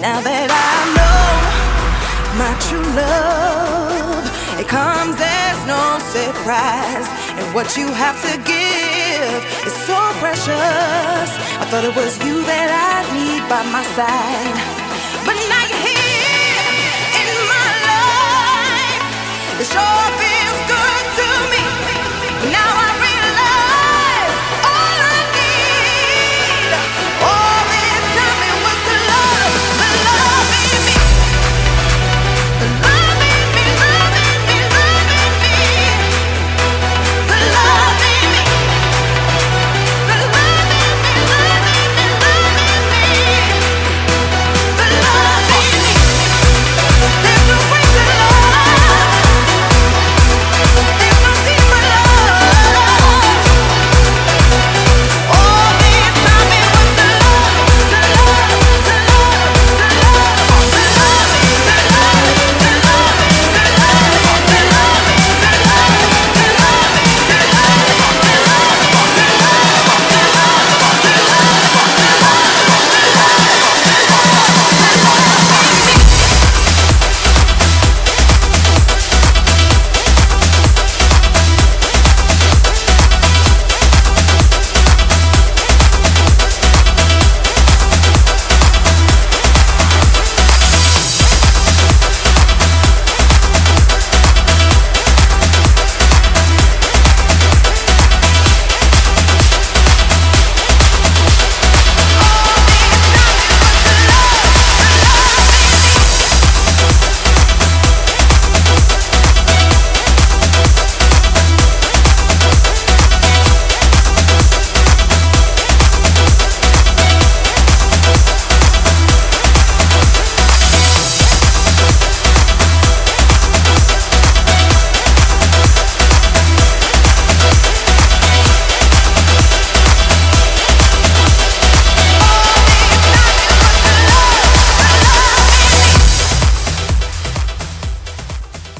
Now that I know my true love, it comes as no surprise. And what you have to give is so precious. I thought it was you that I need by my side.